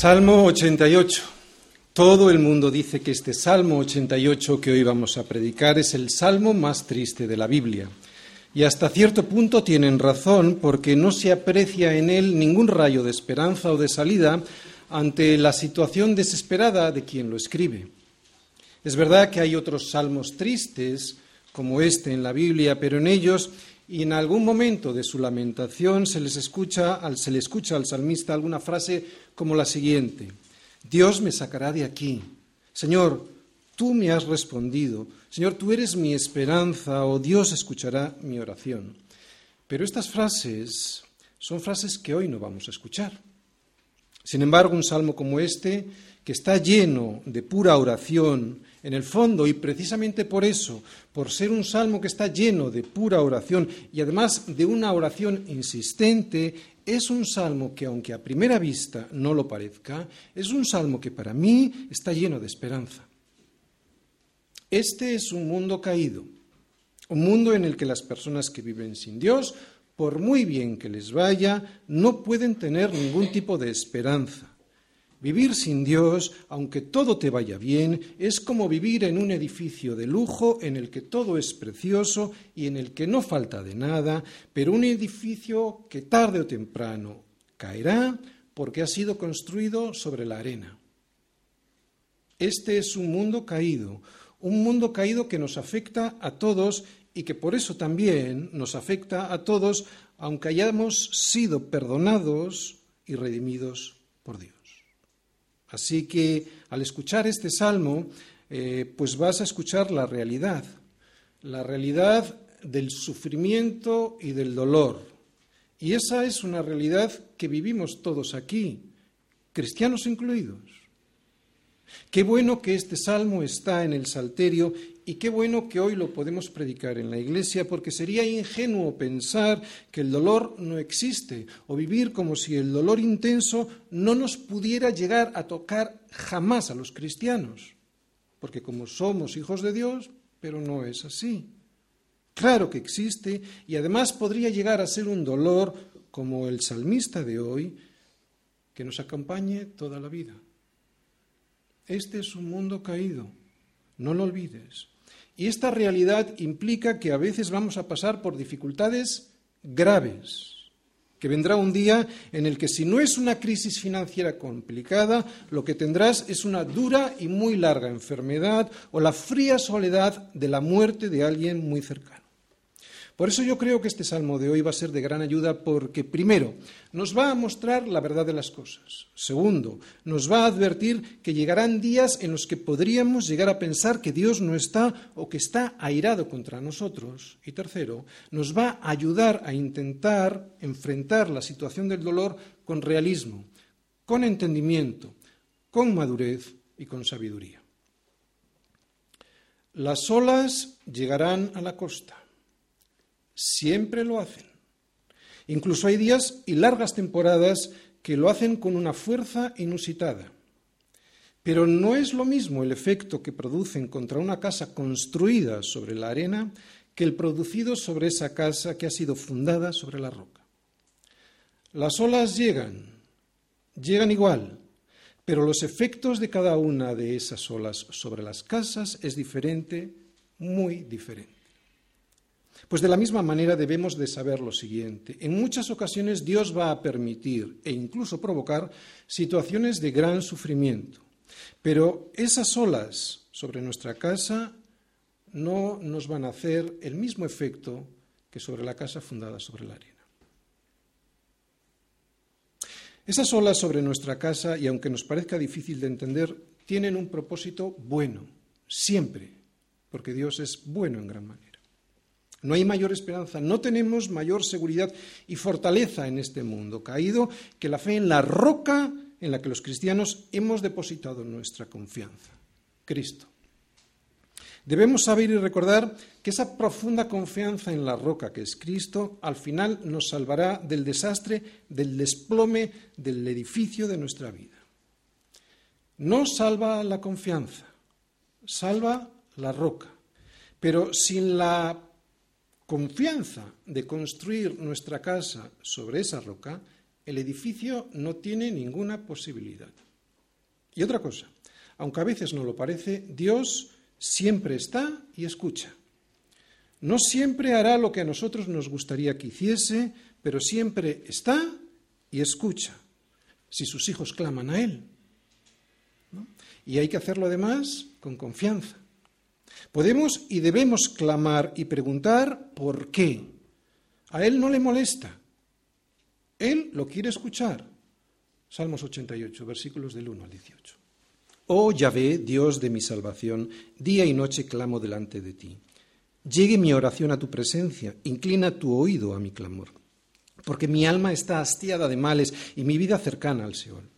Salmo 88. Todo el mundo dice que este Salmo 88 que hoy vamos a predicar es el salmo más triste de la Biblia. Y hasta cierto punto tienen razón porque no se aprecia en él ningún rayo de esperanza o de salida ante la situación desesperada de quien lo escribe. Es verdad que hay otros salmos tristes como este en la Biblia, pero en ellos y en algún momento de su lamentación se, les escucha, se le escucha al salmista alguna frase como la siguiente, Dios me sacará de aquí. Señor, tú me has respondido. Señor, tú eres mi esperanza o Dios escuchará mi oración. Pero estas frases son frases que hoy no vamos a escuchar. Sin embargo, un salmo como este, que está lleno de pura oración, en el fondo, y precisamente por eso, por ser un salmo que está lleno de pura oración y además de una oración insistente, es un salmo que, aunque a primera vista no lo parezca, es un salmo que para mí está lleno de esperanza. Este es un mundo caído, un mundo en el que las personas que viven sin Dios, por muy bien que les vaya, no pueden tener ningún tipo de esperanza. Vivir sin Dios, aunque todo te vaya bien, es como vivir en un edificio de lujo en el que todo es precioso y en el que no falta de nada, pero un edificio que tarde o temprano caerá porque ha sido construido sobre la arena. Este es un mundo caído, un mundo caído que nos afecta a todos y que por eso también nos afecta a todos, aunque hayamos sido perdonados y redimidos por Dios. Así que al escuchar este salmo, eh, pues vas a escuchar la realidad, la realidad del sufrimiento y del dolor. Y esa es una realidad que vivimos todos aquí, cristianos incluidos. Qué bueno que este salmo está en el Salterio y qué bueno que hoy lo podemos predicar en la iglesia, porque sería ingenuo pensar que el dolor no existe o vivir como si el dolor intenso no nos pudiera llegar a tocar jamás a los cristianos, porque como somos hijos de Dios, pero no es así. Claro que existe y además podría llegar a ser un dolor como el salmista de hoy, que nos acompañe toda la vida. Este es un mundo caído, no lo olvides. Y esta realidad implica que a veces vamos a pasar por dificultades graves, que vendrá un día en el que si no es una crisis financiera complicada, lo que tendrás es una dura y muy larga enfermedad o la fría soledad de la muerte de alguien muy cercano. Por eso yo creo que este salmo de hoy va a ser de gran ayuda porque, primero, nos va a mostrar la verdad de las cosas. Segundo, nos va a advertir que llegarán días en los que podríamos llegar a pensar que Dios no está o que está airado contra nosotros. Y tercero, nos va a ayudar a intentar enfrentar la situación del dolor con realismo, con entendimiento, con madurez y con sabiduría. Las olas llegarán a la costa Siempre lo hacen. Incluso hay días y largas temporadas que lo hacen con una fuerza inusitada. Pero no es lo mismo el efecto que producen contra una casa construida sobre la arena que el producido sobre esa casa que ha sido fundada sobre la roca. Las olas llegan, llegan igual, pero los efectos de cada una de esas olas sobre las casas es diferente, muy diferente. Pues de la misma manera debemos de saber lo siguiente. En muchas ocasiones Dios va a permitir e incluso provocar situaciones de gran sufrimiento. Pero esas olas sobre nuestra casa no nos van a hacer el mismo efecto que sobre la casa fundada sobre la arena. Esas olas sobre nuestra casa, y aunque nos parezca difícil de entender, tienen un propósito bueno, siempre, porque Dios es bueno en gran manera. No hay mayor esperanza, no tenemos mayor seguridad y fortaleza en este mundo caído que la fe en la roca en la que los cristianos hemos depositado nuestra confianza, Cristo. Debemos saber y recordar que esa profunda confianza en la roca que es Cristo al final nos salvará del desastre, del desplome del edificio de nuestra vida. No salva la confianza, salva la roca, pero sin la confianza de construir nuestra casa sobre esa roca, el edificio no tiene ninguna posibilidad. Y otra cosa, aunque a veces no lo parece, Dios siempre está y escucha. No siempre hará lo que a nosotros nos gustaría que hiciese, pero siempre está y escucha si sus hijos claman a Él. Y hay que hacerlo además con confianza. Podemos y debemos clamar y preguntar por qué. A Él no le molesta. Él lo quiere escuchar. Salmos 88, versículos del 1 al 18. Oh Yahvé, Dios de mi salvación, día y noche clamo delante de ti. Llegue mi oración a tu presencia, inclina tu oído a mi clamor, porque mi alma está hastiada de males y mi vida cercana al Seol.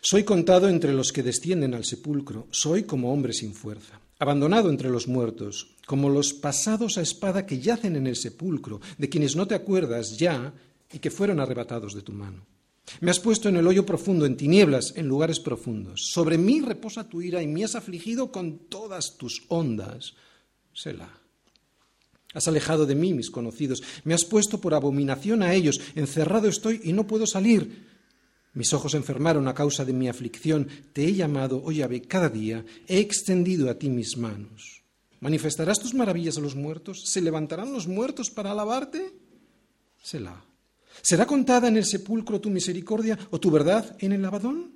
Soy contado entre los que descienden al sepulcro, soy como hombre sin fuerza, abandonado entre los muertos, como los pasados a espada que yacen en el sepulcro, de quienes no te acuerdas ya y que fueron arrebatados de tu mano. Me has puesto en el hoyo profundo, en tinieblas, en lugares profundos. Sobre mí reposa tu ira y me has afligido con todas tus ondas. Selah. Has alejado de mí mis conocidos, me has puesto por abominación a ellos, encerrado estoy y no puedo salir. Mis ojos enfermaron a causa de mi aflicción, te he llamado, oh Yahvé, cada día, he extendido a ti mis manos. ¿Manifestarás tus maravillas a los muertos? ¿Se levantarán los muertos para alabarte? Selah. ¿Será contada en el sepulcro tu misericordia o tu verdad en el abadón?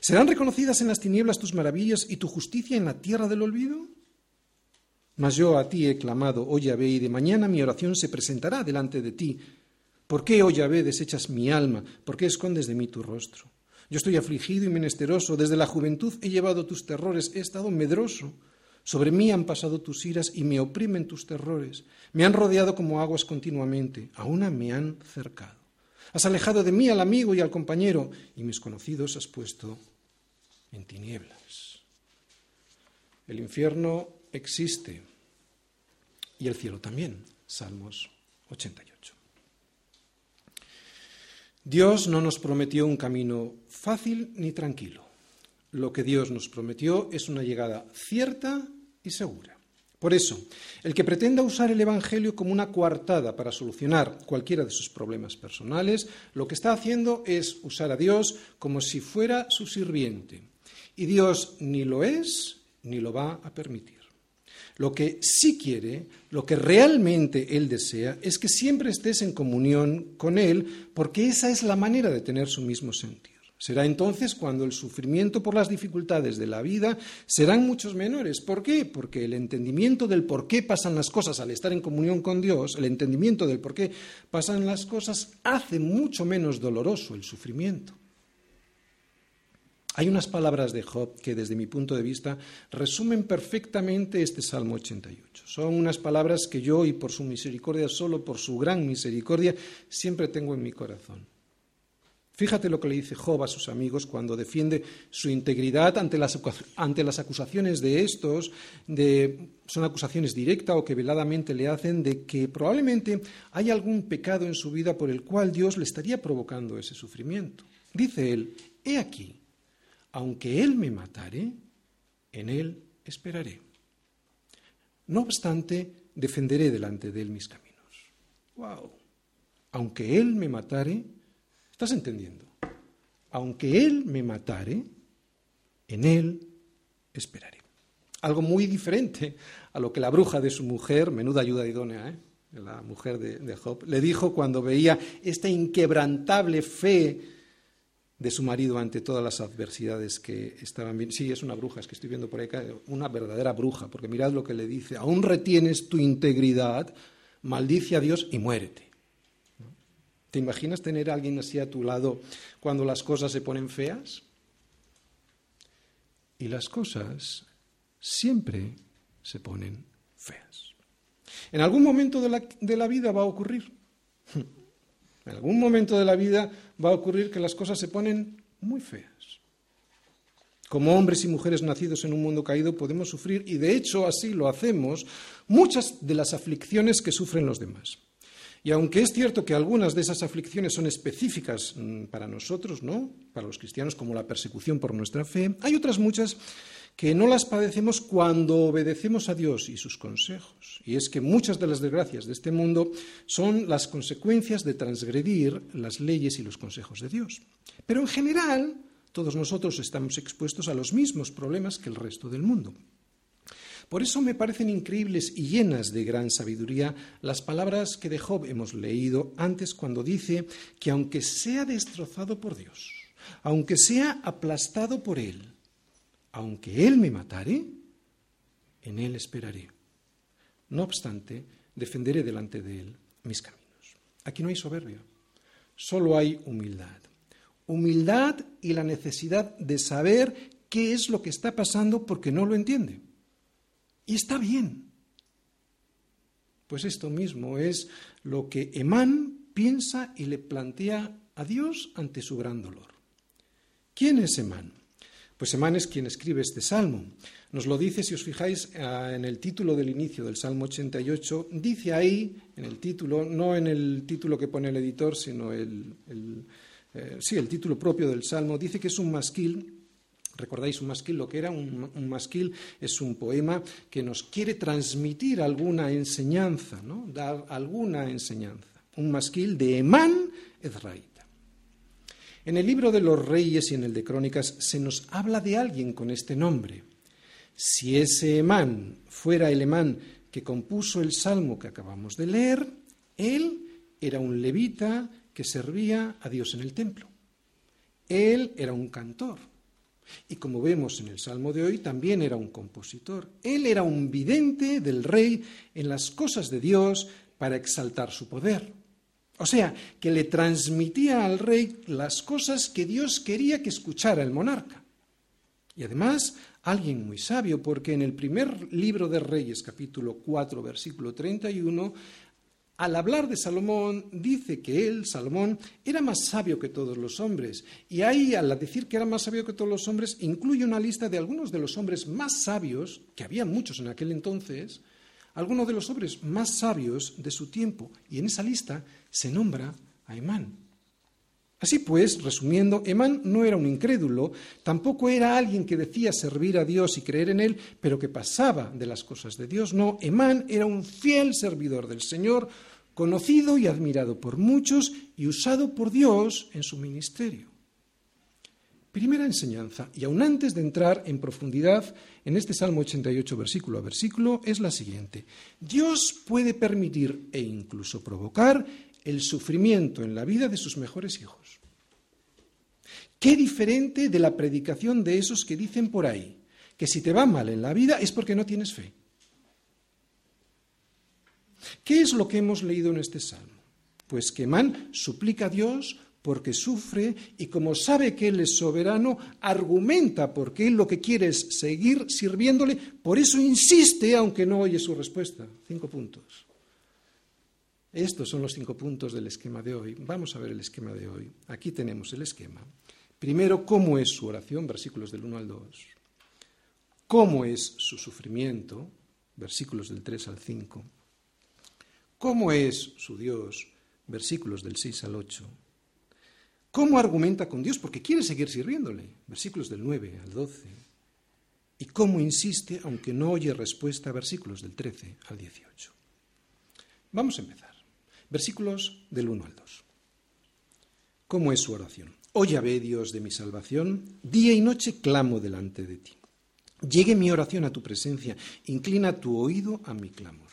¿Serán reconocidas en las tinieblas tus maravillas y tu justicia en la tierra del olvido? Mas yo a ti he clamado, oh Yahvé, y de mañana mi oración se presentará delante de ti. ¿Por qué, oh Yahvé, desechas mi alma? ¿Por qué escondes de mí tu rostro? Yo estoy afligido y menesteroso, desde la juventud he llevado tus terrores, he estado medroso. Sobre mí han pasado tus iras y me oprimen tus terrores. Me han rodeado como aguas continuamente, a una me han cercado. Has alejado de mí al amigo y al compañero, y mis conocidos has puesto en tinieblas. El infierno existe y el cielo también. Salmos 88. Dios no nos prometió un camino fácil ni tranquilo. Lo que Dios nos prometió es una llegada cierta y segura. Por eso, el que pretenda usar el Evangelio como una coartada para solucionar cualquiera de sus problemas personales, lo que está haciendo es usar a Dios como si fuera su sirviente. Y Dios ni lo es ni lo va a permitir. Lo que sí quiere, lo que realmente Él desea, es que siempre estés en comunión con Él, porque esa es la manera de tener su mismo sentir. Será entonces cuando el sufrimiento por las dificultades de la vida serán muchos menores. ¿Por qué? Porque el entendimiento del por qué pasan las cosas al estar en comunión con Dios, el entendimiento del por qué pasan las cosas hace mucho menos doloroso el sufrimiento. Hay unas palabras de Job que desde mi punto de vista resumen perfectamente este Salmo 88. Son unas palabras que yo y por su misericordia, solo por su gran misericordia, siempre tengo en mi corazón. Fíjate lo que le dice Job a sus amigos cuando defiende su integridad ante las, ante las acusaciones de estos, de, son acusaciones directas o que veladamente le hacen de que probablemente hay algún pecado en su vida por el cual Dios le estaría provocando ese sufrimiento. Dice él, he aquí, aunque Él me matare, en Él esperaré. No obstante, defenderé delante de Él mis caminos. ¡Wow! Aunque Él me matare, ¿estás entendiendo? Aunque Él me matare, en Él esperaré. Algo muy diferente a lo que la bruja de su mujer, menuda ayuda idónea, ¿eh? la mujer de, de Job, le dijo cuando veía esta inquebrantable fe de su marido ante todas las adversidades que estaban viendo. Sí, es una bruja, es que estoy viendo por ahí una verdadera bruja, porque mirad lo que le dice, aún retienes tu integridad, maldice a Dios y muérete. ¿Te imaginas tener a alguien así a tu lado cuando las cosas se ponen feas? Y las cosas siempre se ponen feas. En algún momento de la, de la vida va a ocurrir. En algún momento de la vida va a ocurrir que las cosas se ponen muy feas. Como hombres y mujeres nacidos en un mundo caído podemos sufrir, y de hecho así lo hacemos, muchas de las aflicciones que sufren los demás. Y aunque es cierto que algunas de esas aflicciones son específicas mm, para nosotros, ¿no? Para los cristianos, como la persecución por nuestra fe, hay otras muchas que no las padecemos cuando obedecemos a Dios y sus consejos. Y es que muchas de las desgracias de este mundo son las consecuencias de transgredir las leyes y los consejos de Dios. Pero en general, todos nosotros estamos expuestos a los mismos problemas que el resto del mundo. Por eso me parecen increíbles y llenas de gran sabiduría las palabras que de Job hemos leído antes cuando dice que aunque sea destrozado por Dios, aunque sea aplastado por Él, aunque Él me matare, en Él esperaré. No obstante, defenderé delante de Él mis caminos. Aquí no hay soberbia, solo hay humildad. Humildad y la necesidad de saber qué es lo que está pasando porque no lo entiende. Y está bien. Pues esto mismo es lo que Emán piensa y le plantea a Dios ante su gran dolor. ¿Quién es Emán? Pues Emán es quien escribe este salmo. Nos lo dice, si os fijáis, ah, en el título del inicio del Salmo 88, dice ahí, en el título, no en el título que pone el editor, sino el, eh, sí, el título propio del Salmo, dice que es un masquil. ¿Recordáis un masquil? Lo que era un, masquil es un poema que nos quiere transmitir alguna enseñanza, ¿no? dar alguna enseñanza. Un masquil de Emán Ezraí. En el libro de los reyes y en el de crónicas se nos habla de alguien con este nombre. Si ese Emán fuera el Emán que compuso el salmo que acabamos de leer, él era un levita que servía a Dios en el templo. Él era un cantor. Y como vemos en el salmo de hoy, también era un compositor. Él era un vidente del rey en las cosas de Dios para exaltar su poder. O sea, que le transmitía al rey las cosas que Dios quería que escuchara el monarca. Y además, alguien muy sabio, porque en el primer libro de Reyes, capítulo 4, versículo 31, al hablar de Salomón, dice que él, Salomón, era más sabio que todos los hombres. Y ahí, al decir que era más sabio que todos los hombres, incluye una lista de algunos de los hombres más sabios, que había muchos en aquel entonces, algunos de los hombres más sabios de su tiempo. Y en esa lista se nombra a Emán. Así pues, resumiendo, Emán no era un incrédulo, tampoco era alguien que decía servir a Dios y creer en Él, pero que pasaba de las cosas de Dios. No, Emán era un fiel servidor del Señor, conocido y admirado por muchos y usado por Dios en su ministerio. Primera enseñanza, y aún antes de entrar en profundidad en este Salmo 88 versículo a versículo, es la siguiente. Dios puede permitir e incluso provocar el sufrimiento en la vida de sus mejores hijos. Qué diferente de la predicación de esos que dicen por ahí que si te va mal en la vida es porque no tienes fe. ¿Qué es lo que hemos leído en este salmo? Pues que Man suplica a Dios porque sufre y como sabe que Él es soberano, argumenta porque Él lo que quiere es seguir sirviéndole, por eso insiste aunque no oye su respuesta. Cinco puntos. Estos son los cinco puntos del esquema de hoy. Vamos a ver el esquema de hoy. Aquí tenemos el esquema. Primero, cómo es su oración, versículos del 1 al 2. Cómo es su sufrimiento, versículos del 3 al 5. Cómo es su Dios, versículos del 6 al 8. Cómo argumenta con Dios, porque quiere seguir sirviéndole, versículos del 9 al 12. Y cómo insiste, aunque no oye respuesta, versículos del 13 al 18. Vamos a empezar. Versículos del 1 al 2. ¿Cómo es su oración? Oye, ve Dios de mi salvación, día y noche clamo delante de ti. Llegue mi oración a tu presencia, inclina tu oído a mi clamor.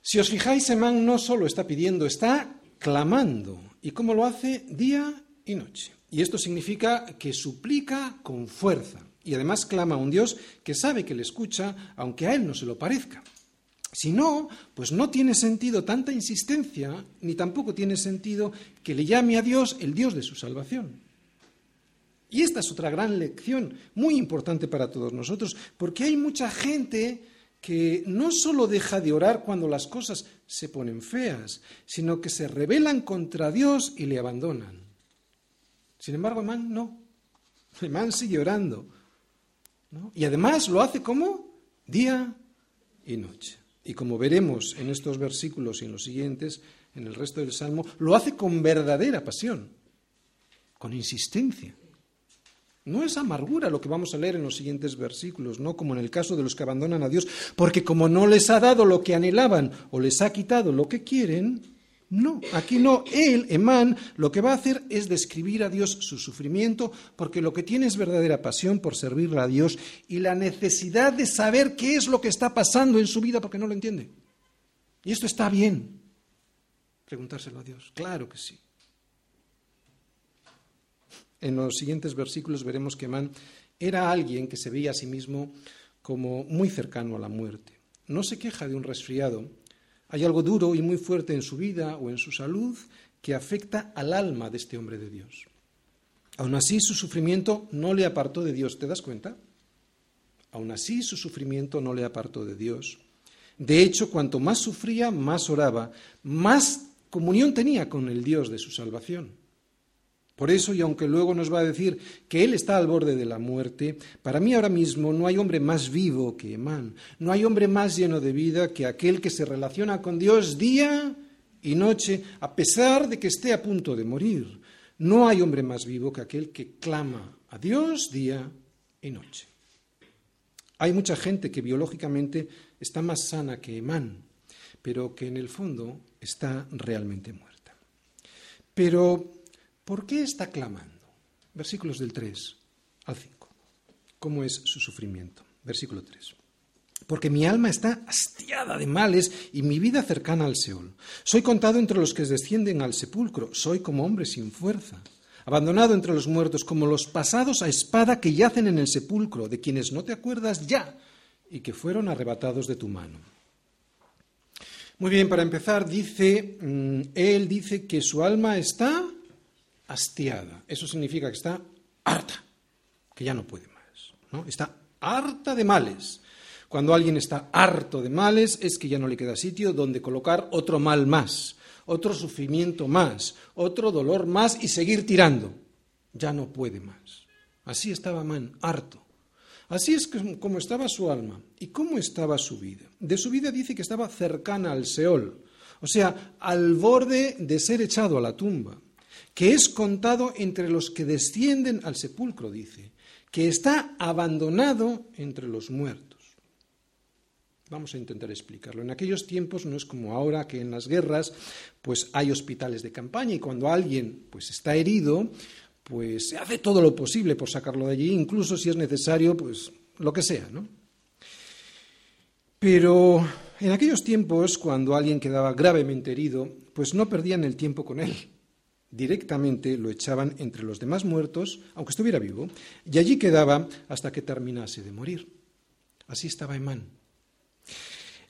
Si os fijáis, Emán no solo está pidiendo, está clamando. ¿Y cómo lo hace? Día y noche. Y esto significa que suplica con fuerza. Y además clama a un Dios que sabe que le escucha, aunque a él no se lo parezca. Si no, pues no tiene sentido tanta insistencia, ni tampoco tiene sentido que le llame a Dios el Dios de su salvación. Y esta es otra gran lección, muy importante para todos nosotros, porque hay mucha gente que no solo deja de orar cuando las cosas se ponen feas, sino que se rebelan contra Dios y le abandonan. Sin embargo, Amán no. Amán sigue orando. Y además lo hace como día y noche. Y como veremos en estos versículos y en los siguientes, en el resto del Salmo, lo hace con verdadera pasión, con insistencia. No es amargura lo que vamos a leer en los siguientes versículos, no como en el caso de los que abandonan a Dios, porque como no les ha dado lo que anhelaban o les ha quitado lo que quieren, no, aquí no. Él, Emán, lo que va a hacer es describir a Dios su sufrimiento, porque lo que tiene es verdadera pasión por servirle a Dios y la necesidad de saber qué es lo que está pasando en su vida porque no lo entiende. Y esto está bien. Preguntárselo a Dios. Claro que sí. En los siguientes versículos veremos que Amán era alguien que se veía a sí mismo como muy cercano a la muerte. No se queja de un resfriado. Hay algo duro y muy fuerte en su vida o en su salud que afecta al alma de este hombre de Dios. Aún así, su sufrimiento no le apartó de Dios. ¿Te das cuenta? Aún así, su sufrimiento no le apartó de Dios. De hecho, cuanto más sufría, más oraba, más comunión tenía con el Dios de su salvación. Por eso, y aunque luego nos va a decir que Él está al borde de la muerte, para mí ahora mismo no hay hombre más vivo que Emán, no hay hombre más lleno de vida que aquel que se relaciona con Dios día y noche, a pesar de que esté a punto de morir. No hay hombre más vivo que aquel que clama a Dios día y noche. Hay mucha gente que biológicamente está más sana que Emán, pero que en el fondo está realmente muerta. Pero ¿Por qué está clamando? Versículos del 3 al 5. ¿Cómo es su sufrimiento? Versículo 3. Porque mi alma está hastiada de males y mi vida cercana al Seol. Soy contado entre los que descienden al sepulcro. Soy como hombre sin fuerza. Abandonado entre los muertos, como los pasados a espada que yacen en el sepulcro, de quienes no te acuerdas ya y que fueron arrebatados de tu mano. Muy bien, para empezar, dice, mm, él dice que su alma está hastiada. Eso significa que está harta, que ya no puede más. ¿no? Está harta de males. Cuando alguien está harto de males es que ya no le queda sitio donde colocar otro mal más, otro sufrimiento más, otro dolor más y seguir tirando. Ya no puede más. Así estaba Man, harto. Así es como estaba su alma y cómo estaba su vida. De su vida dice que estaba cercana al Seol, o sea, al borde de ser echado a la tumba que es contado entre los que descienden al sepulcro, dice, que está abandonado entre los muertos. Vamos a intentar explicarlo. En aquellos tiempos no es como ahora que en las guerras pues hay hospitales de campaña y cuando alguien pues está herido, pues se hace todo lo posible por sacarlo de allí, incluso si es necesario, pues lo que sea, ¿no? Pero en aquellos tiempos, cuando alguien quedaba gravemente herido, pues no perdían el tiempo con él directamente lo echaban entre los demás muertos, aunque estuviera vivo, y allí quedaba hasta que terminase de morir. Así estaba Emán.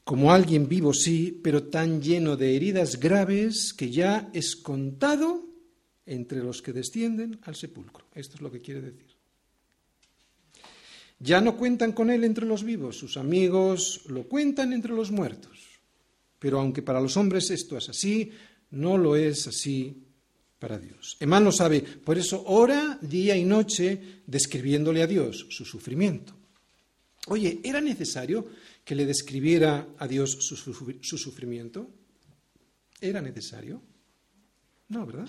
Como alguien vivo, sí, pero tan lleno de heridas graves que ya es contado entre los que descienden al sepulcro. Esto es lo que quiere decir. Ya no cuentan con él entre los vivos, sus amigos lo cuentan entre los muertos. Pero aunque para los hombres esto es así, no lo es así para Dios. Emán lo sabe, por eso ora día y noche describiéndole a Dios su sufrimiento. Oye, ¿era necesario que le describiera a Dios su, su sufrimiento? ¿Era necesario? No, ¿verdad?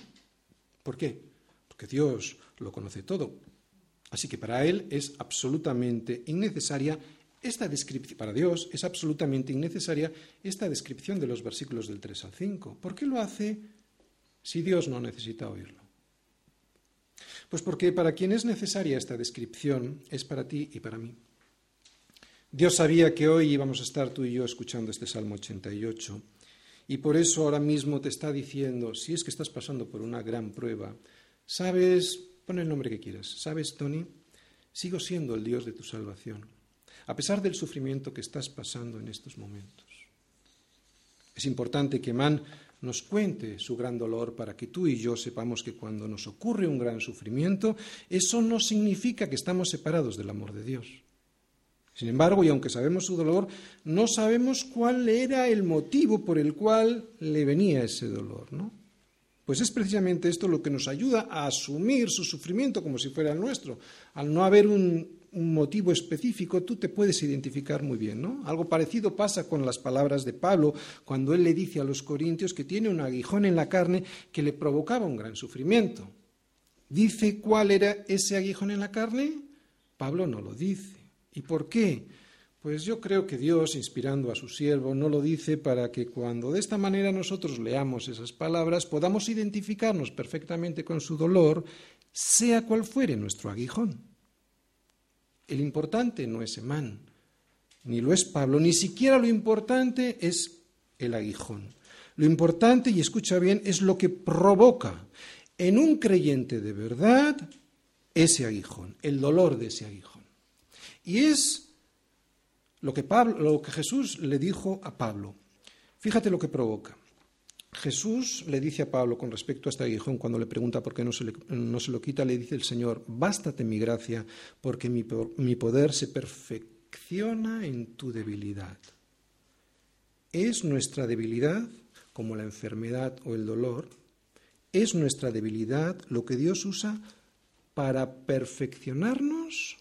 ¿Por qué? Porque Dios lo conoce todo. Así que para Él es absolutamente innecesaria esta descripción, para Dios es absolutamente innecesaria esta descripción de los versículos del 3 al 5. ¿Por qué lo hace? Si Dios no necesita oírlo? Pues porque para quien es necesaria esta descripción es para ti y para mí. Dios sabía que hoy íbamos a estar tú y yo escuchando este Salmo 88 y por eso ahora mismo te está diciendo, si es que estás pasando por una gran prueba, sabes, pon el nombre que quieras, sabes, Tony, sigo siendo el Dios de tu salvación, a pesar del sufrimiento que estás pasando en estos momentos. Es importante que Man nos cuente su gran dolor para que tú y yo sepamos que cuando nos ocurre un gran sufrimiento, eso no significa que estamos separados del amor de Dios. Sin embargo, y aunque sabemos su dolor, no sabemos cuál era el motivo por el cual le venía ese dolor, ¿no? Pues es precisamente esto lo que nos ayuda a asumir su sufrimiento como si fuera el nuestro. Al no haber un, un motivo específico, tú te puedes identificar muy bien, ¿no? Algo parecido pasa con las palabras de Pablo cuando él le dice a los corintios que tiene un aguijón en la carne que le provocaba un gran sufrimiento. ¿Dice cuál era ese aguijón en la carne? Pablo no lo dice. ¿Y por qué? Pues yo creo que Dios, inspirando a su siervo, no lo dice para que cuando de esta manera nosotros leamos esas palabras podamos identificarnos perfectamente con su dolor, sea cual fuere nuestro aguijón. El importante no es Emán, ni lo es Pablo, ni siquiera lo importante es el aguijón. Lo importante, y escucha bien, es lo que provoca en un creyente de verdad ese aguijón, el dolor de ese aguijón. Y es lo que, lo que Jesús le dijo a Pablo. Fíjate lo que provoca. Jesús le dice a Pablo con respecto a este aguijón, cuando le pregunta por qué no se, no se lo quita, le dice el Señor, bástate mi gracia, porque mi, mi poder se perfecciona en tu debilidad. Es nuestra debilidad, como la enfermedad o el dolor, es nuestra debilidad lo que Dios usa para perfeccionarnos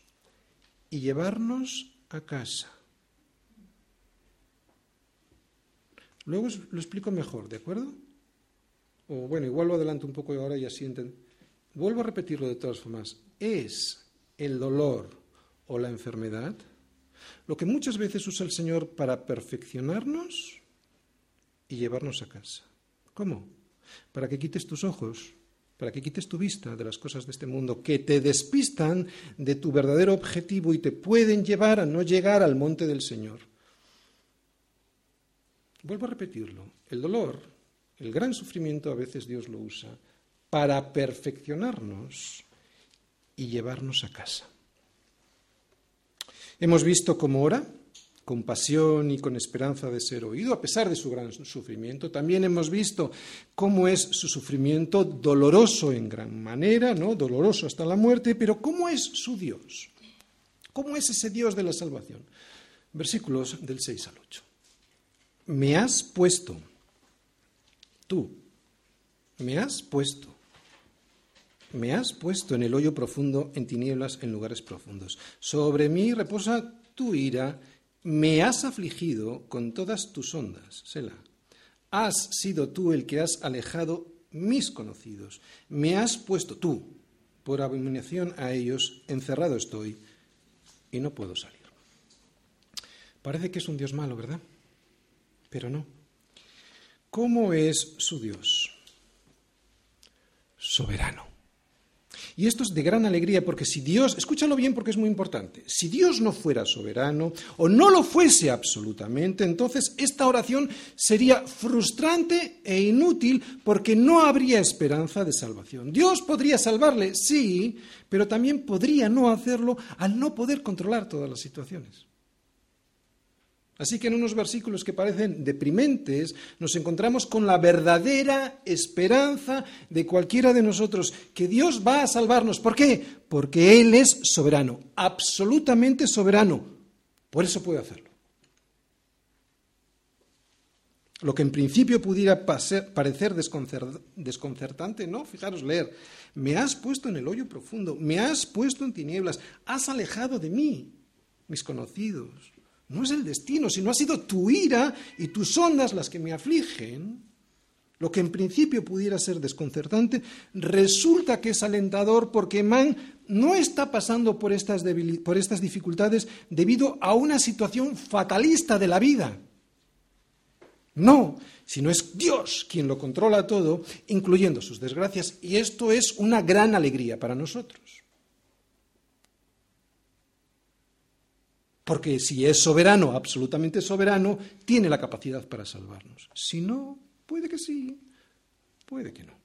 y llevarnos a casa. Luego lo explico mejor, ¿de acuerdo? O bueno, igual lo adelanto un poco y ahora ya sienten. Vuelvo a repetirlo de todas formas. Es el dolor o la enfermedad lo que muchas veces usa el Señor para perfeccionarnos y llevarnos a casa. ¿Cómo? Para que quites tus ojos, para que quites tu vista de las cosas de este mundo, que te despistan de tu verdadero objetivo y te pueden llevar a no llegar al monte del Señor. Vuelvo a repetirlo. El dolor, el gran sufrimiento a veces Dios lo usa para perfeccionarnos y llevarnos a casa. Hemos visto cómo ora, con pasión y con esperanza de ser oído, a pesar de su gran sufrimiento. También hemos visto cómo es su sufrimiento doloroso en gran manera, ¿no? Doloroso hasta la muerte, pero cómo es su Dios. ¿Cómo es ese Dios de la salvación? Versículos del 6 al 8 me has puesto, tú, me has puesto, me has puesto en el hoyo profundo, en tinieblas, en lugares profundos. Sobre mí reposa tu ira, me has afligido con todas tus ondas, Sela. Has sido tú el que has alejado mis conocidos. Me has puesto tú, por abominación a ellos, encerrado estoy y no puedo salir. Parece que es un Dios malo, ¿verdad? Pero no. ¿Cómo es su Dios? Soberano. Y esto es de gran alegría porque si Dios, escúchalo bien porque es muy importante, si Dios no fuera soberano o no lo fuese absolutamente, entonces esta oración sería frustrante e inútil porque no habría esperanza de salvación. Dios podría salvarle, sí, pero también podría no hacerlo al no poder controlar todas las situaciones. Así que en unos versículos que parecen deprimentes nos encontramos con la verdadera esperanza de cualquiera de nosotros, que Dios va a salvarnos. ¿Por qué? Porque Él es soberano, absolutamente soberano. Por eso puede hacerlo. Lo que en principio pudiera parecer desconcertante, ¿no? Fijaros, leer, me has puesto en el hoyo profundo, me has puesto en tinieblas, has alejado de mí mis conocidos. No es el destino, sino ha sido tu ira y tus ondas las que me afligen. Lo que en principio pudiera ser desconcertante, resulta que es alentador porque Man no está pasando por estas, por estas dificultades debido a una situación fatalista de la vida. No, sino es Dios quien lo controla todo, incluyendo sus desgracias, y esto es una gran alegría para nosotros. Porque si es soberano, absolutamente soberano, tiene la capacidad para salvarnos. Si no, puede que sí, puede que no.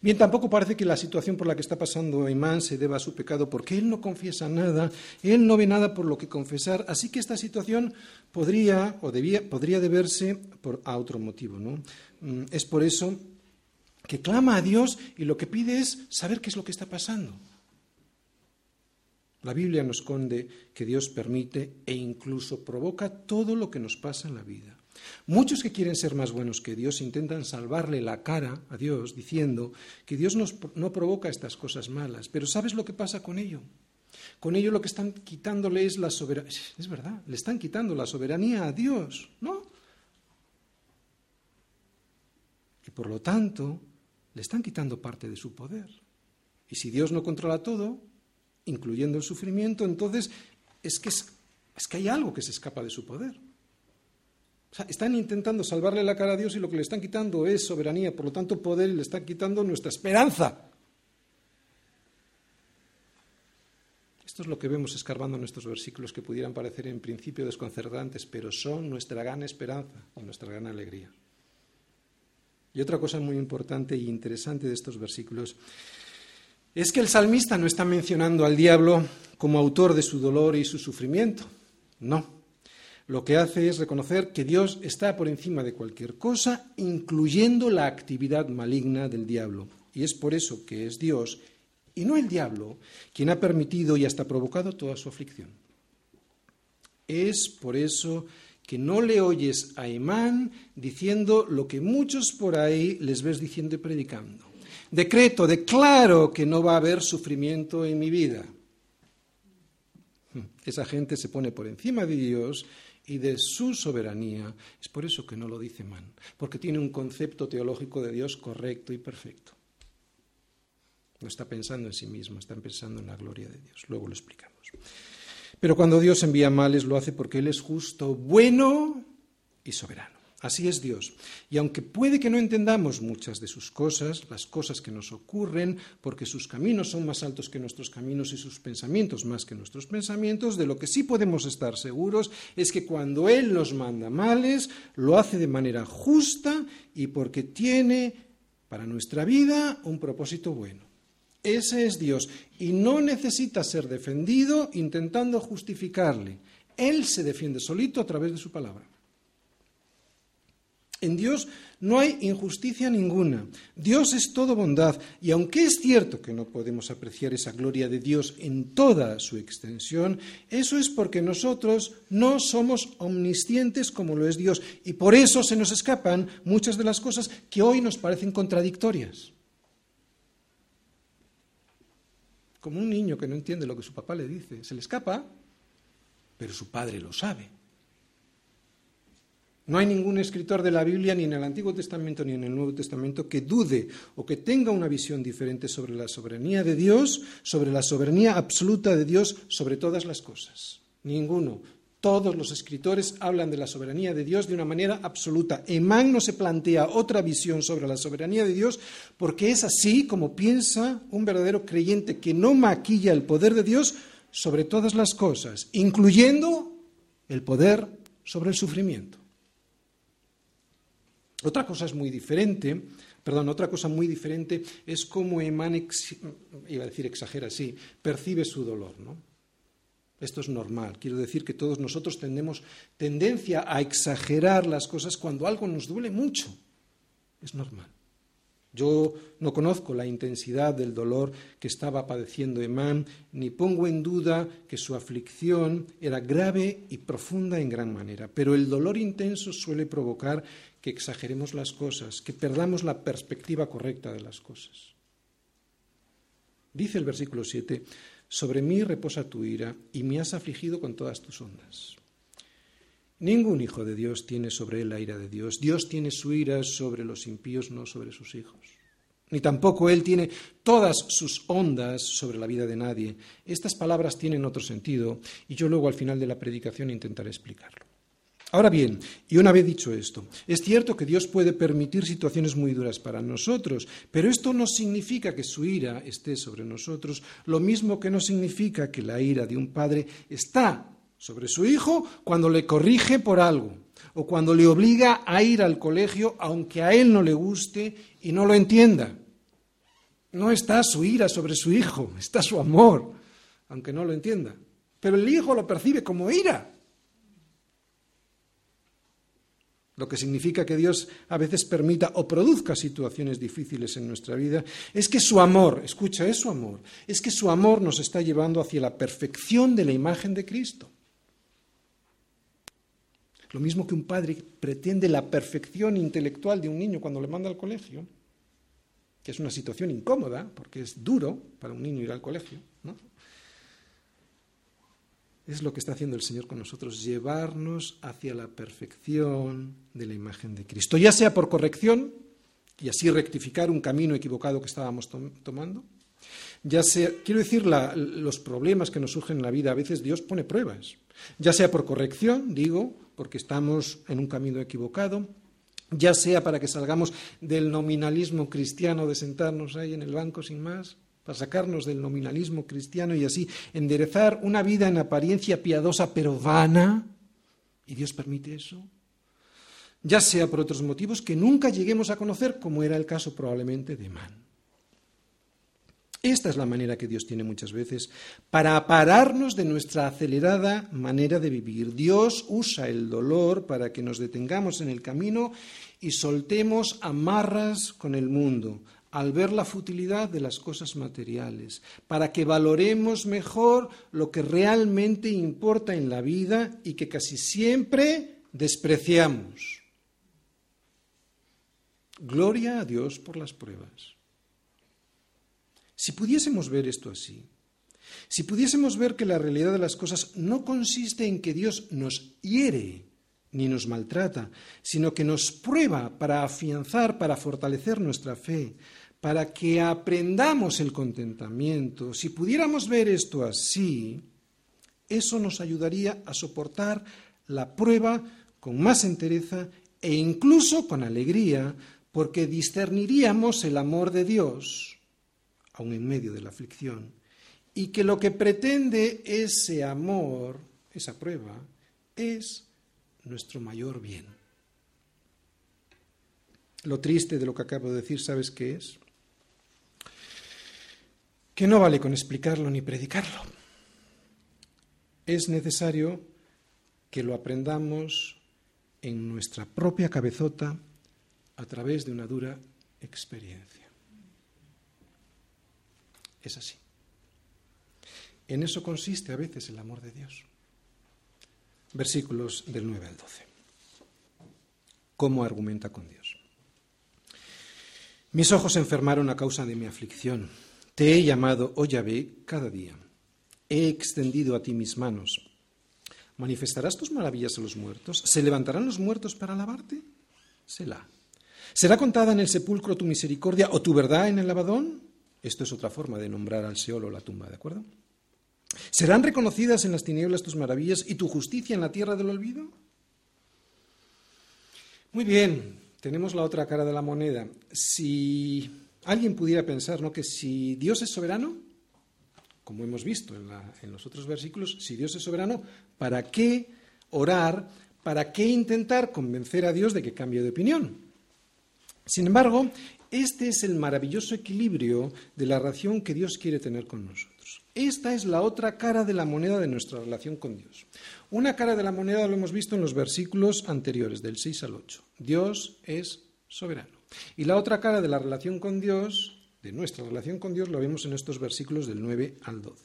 Bien, tampoco parece que la situación por la que está pasando Imán se deba a su pecado, porque él no confiesa nada, él no ve nada por lo que confesar, así que esta situación podría o debía, podría deberse por, a otro motivo. ¿no? Mm, es por eso que clama a Dios y lo que pide es saber qué es lo que está pasando. La Biblia nos esconde que Dios permite e incluso provoca todo lo que nos pasa en la vida. Muchos que quieren ser más buenos que Dios intentan salvarle la cara a Dios diciendo que Dios no provoca estas cosas malas. Pero ¿sabes lo que pasa con ello? Con ello lo que están quitándole es la soberanía. Es verdad, le están quitando la soberanía a Dios, ¿no? Y por lo tanto, le están quitando parte de su poder. Y si Dios no controla todo, incluyendo el sufrimiento, entonces es que, es, que hay algo que se escapa de su poder. están intentando salvarle la cara a Dios y lo que le están quitando es soberanía, por lo tanto poder le están quitando nuestra esperanza. Esto es lo que vemos escarbando en estos versículos que pudieran parecer en principio desconcertantes, pero son nuestra gran esperanza y nuestra gran alegría. Y otra cosa muy importante e interesante de estos versículos es que el salmista no está mencionando al diablo como autor de su dolor y su sufrimiento. No. Lo que hace es reconocer que Dios está por encima de cualquier cosa, incluyendo la actividad maligna del diablo. Y es por eso que es Dios y no el diablo quien ha permitido y hasta provocado toda su aflicción. Es por eso que no le oyes a Emán diciendo lo que muchos por ahí les ves diciendo y predicando. Decreto, declaro que no va a haber sufrimiento en mi vida. Esa gente se pone por encima de Dios y de su soberanía. Es por eso que no lo dice Emán, porque tiene un concepto teológico de Dios correcto y perfecto. No está pensando en sí mismo, está pensando en la gloria de Dios. Luego lo explicamos. Pero cuando Dios envía males, lo hace porque Él es justo, bueno y soberano. Así es Dios. Y aunque puede que no entendamos muchas de sus cosas, las cosas que nos ocurren, porque sus caminos son más altos que nuestros caminos y sus pensamientos más que nuestros pensamientos, de lo que sí podemos estar seguros es que cuando Él nos manda males, lo hace de manera justa y porque tiene para nuestra vida un propósito bueno. Ese es Dios y no necesita ser defendido intentando justificarle. Él se defiende solito a través de su palabra. En Dios no hay injusticia ninguna. Dios es todo bondad. Y aunque es cierto que no podemos apreciar esa gloria de Dios en toda su extensión, eso es porque nosotros no somos omniscientes como lo es Dios. Y por eso se nos escapan muchas de las cosas que hoy nos parecen contradictorias. como un niño que no entiende lo que su papá le dice. Se le escapa, pero su padre lo sabe. No hay ningún escritor de la Biblia, ni en el Antiguo Testamento ni en el Nuevo Testamento, que dude o que tenga una visión diferente sobre la soberanía de Dios, sobre la soberanía absoluta de Dios sobre todas las cosas. Ninguno. Todos los escritores hablan de la soberanía de Dios de una manera absoluta. Emán no se plantea otra visión sobre la soberanía de Dios porque es así como piensa un verdadero creyente que no maquilla el poder de Dios sobre todas las cosas, incluyendo el poder sobre el sufrimiento. Otra cosa es muy diferente, perdón, otra cosa muy diferente es cómo Emán, iba a decir exagera, sí, percibe su dolor, ¿no? Esto es normal. Quiero decir que todos nosotros tenemos tendencia a exagerar las cosas cuando algo nos duele mucho. Es normal. Yo no conozco la intensidad del dolor que estaba padeciendo Emán, ni pongo en duda que su aflicción era grave y profunda en gran manera, pero el dolor intenso suele provocar que exageremos las cosas, que perdamos la perspectiva correcta de las cosas. Dice el versículo 7, sobre mí reposa tu ira y me has afligido con todas tus ondas. Ningún hijo de Dios tiene sobre él la ira de Dios. Dios tiene su ira sobre los impíos, no sobre sus hijos. Ni tampoco Él tiene todas sus ondas sobre la vida de nadie. Estas palabras tienen otro sentido y yo luego al final de la predicación intentaré explicarlo. Ahora bien, y una vez dicho esto, es cierto que Dios puede permitir situaciones muy duras para nosotros, pero esto no significa que su ira esté sobre nosotros, lo mismo que no significa que la ira de un padre está sobre su hijo cuando le corrige por algo o cuando le obliga a ir al colegio aunque a él no le guste y no lo entienda. No está su ira sobre su hijo, está su amor, aunque no lo entienda. Pero el hijo lo percibe como ira. Lo que significa que Dios a veces permita o produzca situaciones difíciles en nuestra vida, es que su amor, escucha, es su amor, es que su amor nos está llevando hacia la perfección de la imagen de Cristo. Lo mismo que un padre pretende la perfección intelectual de un niño cuando le manda al colegio, que es una situación incómoda, porque es duro para un niño ir al colegio. Es lo que está haciendo el Señor con nosotros, llevarnos hacia la perfección de la imagen de Cristo, ya sea por corrección, y así rectificar un camino equivocado que estábamos tomando. Ya sea, quiero decir, los problemas que nos surgen en la vida, a veces Dios pone pruebas, ya sea por corrección, digo, porque estamos en un camino equivocado, ya sea para que salgamos del nominalismo cristiano de sentarnos ahí en el banco sin más, para sacarnos del nominalismo cristiano y así enderezar una vida en apariencia piadosa pero vana, y Dios permite eso, ya sea por otros motivos que nunca lleguemos a conocer, como era el caso probablemente de Man. Esta es la manera que Dios tiene muchas veces para pararnos de nuestra acelerada manera de vivir. Dios usa el dolor para que nos detengamos en el camino y soltemos amarras con el mundo al ver la futilidad de las cosas materiales, para que valoremos mejor lo que realmente importa en la vida y que casi siempre despreciamos. Gloria a Dios por las pruebas. Si pudiésemos ver esto así, si pudiésemos ver que la realidad de las cosas no consiste en que Dios nos hiere ni nos maltrata, sino que nos prueba para afianzar, para fortalecer nuestra fe, para que aprendamos el contentamiento, si pudiéramos ver esto así, eso nos ayudaría a soportar la prueba con más entereza e incluso con alegría, porque discerniríamos el amor de Dios aun en medio de la aflicción, y que lo que pretende ese amor, esa prueba, es nuestro mayor bien. Lo triste de lo que acabo de decir, ¿sabes qué es? Que no vale con explicarlo ni predicarlo. Es necesario que lo aprendamos en nuestra propia cabezota a través de una dura experiencia. Es así. En eso consiste a veces el amor de Dios. Versículos del 9 al 12. ¿Cómo argumenta con Dios? Mis ojos se enfermaron a causa de mi aflicción. Te he llamado, oh Yahvé, cada día. He extendido a ti mis manos. ¿Manifestarás tus maravillas a los muertos? ¿Se levantarán los muertos para alabarte? Selah. ¿Será contada en el sepulcro tu misericordia o tu verdad en el lavadón? Esto es otra forma de nombrar al Seol o la tumba, ¿de acuerdo? ¿Serán reconocidas en las tinieblas tus maravillas y tu justicia en la tierra del olvido? Muy bien, tenemos la otra cara de la moneda. Si alguien pudiera pensar ¿no? que si Dios es soberano, como hemos visto en, en los otros versículos, si Dios es soberano, ¿para qué orar? ¿Para qué intentar convencer a Dios de que cambie de opinión? Sin embargo, este es el maravilloso equilibrio de la relación que Dios quiere tener con nosotros. Esta es la otra cara de la moneda de nuestra relación con Dios. Una cara de la moneda lo hemos visto en los versículos anteriores, del 6 al 8. Dios es soberano. Y la otra cara de la relación con Dios, de nuestra relación con Dios, lo vemos en estos versículos del 9 al 12.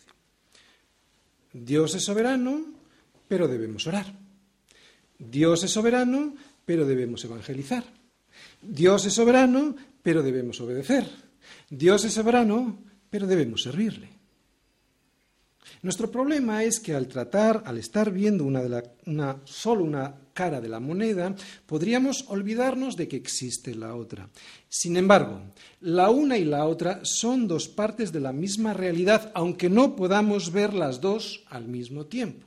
Dios es soberano, pero debemos orar. Dios es soberano, pero debemos evangelizar. Dios es soberano, pero debemos obedecer. Dios es soberano, pero debemos servirle. Nuestro problema es que al tratar, al estar viendo una de una, solo una cara de la moneda, podríamos olvidarnos de que existe la otra. Sin embargo, la una y la otra son dos partes de la misma realidad, aunque no podamos ver las dos al mismo tiempo.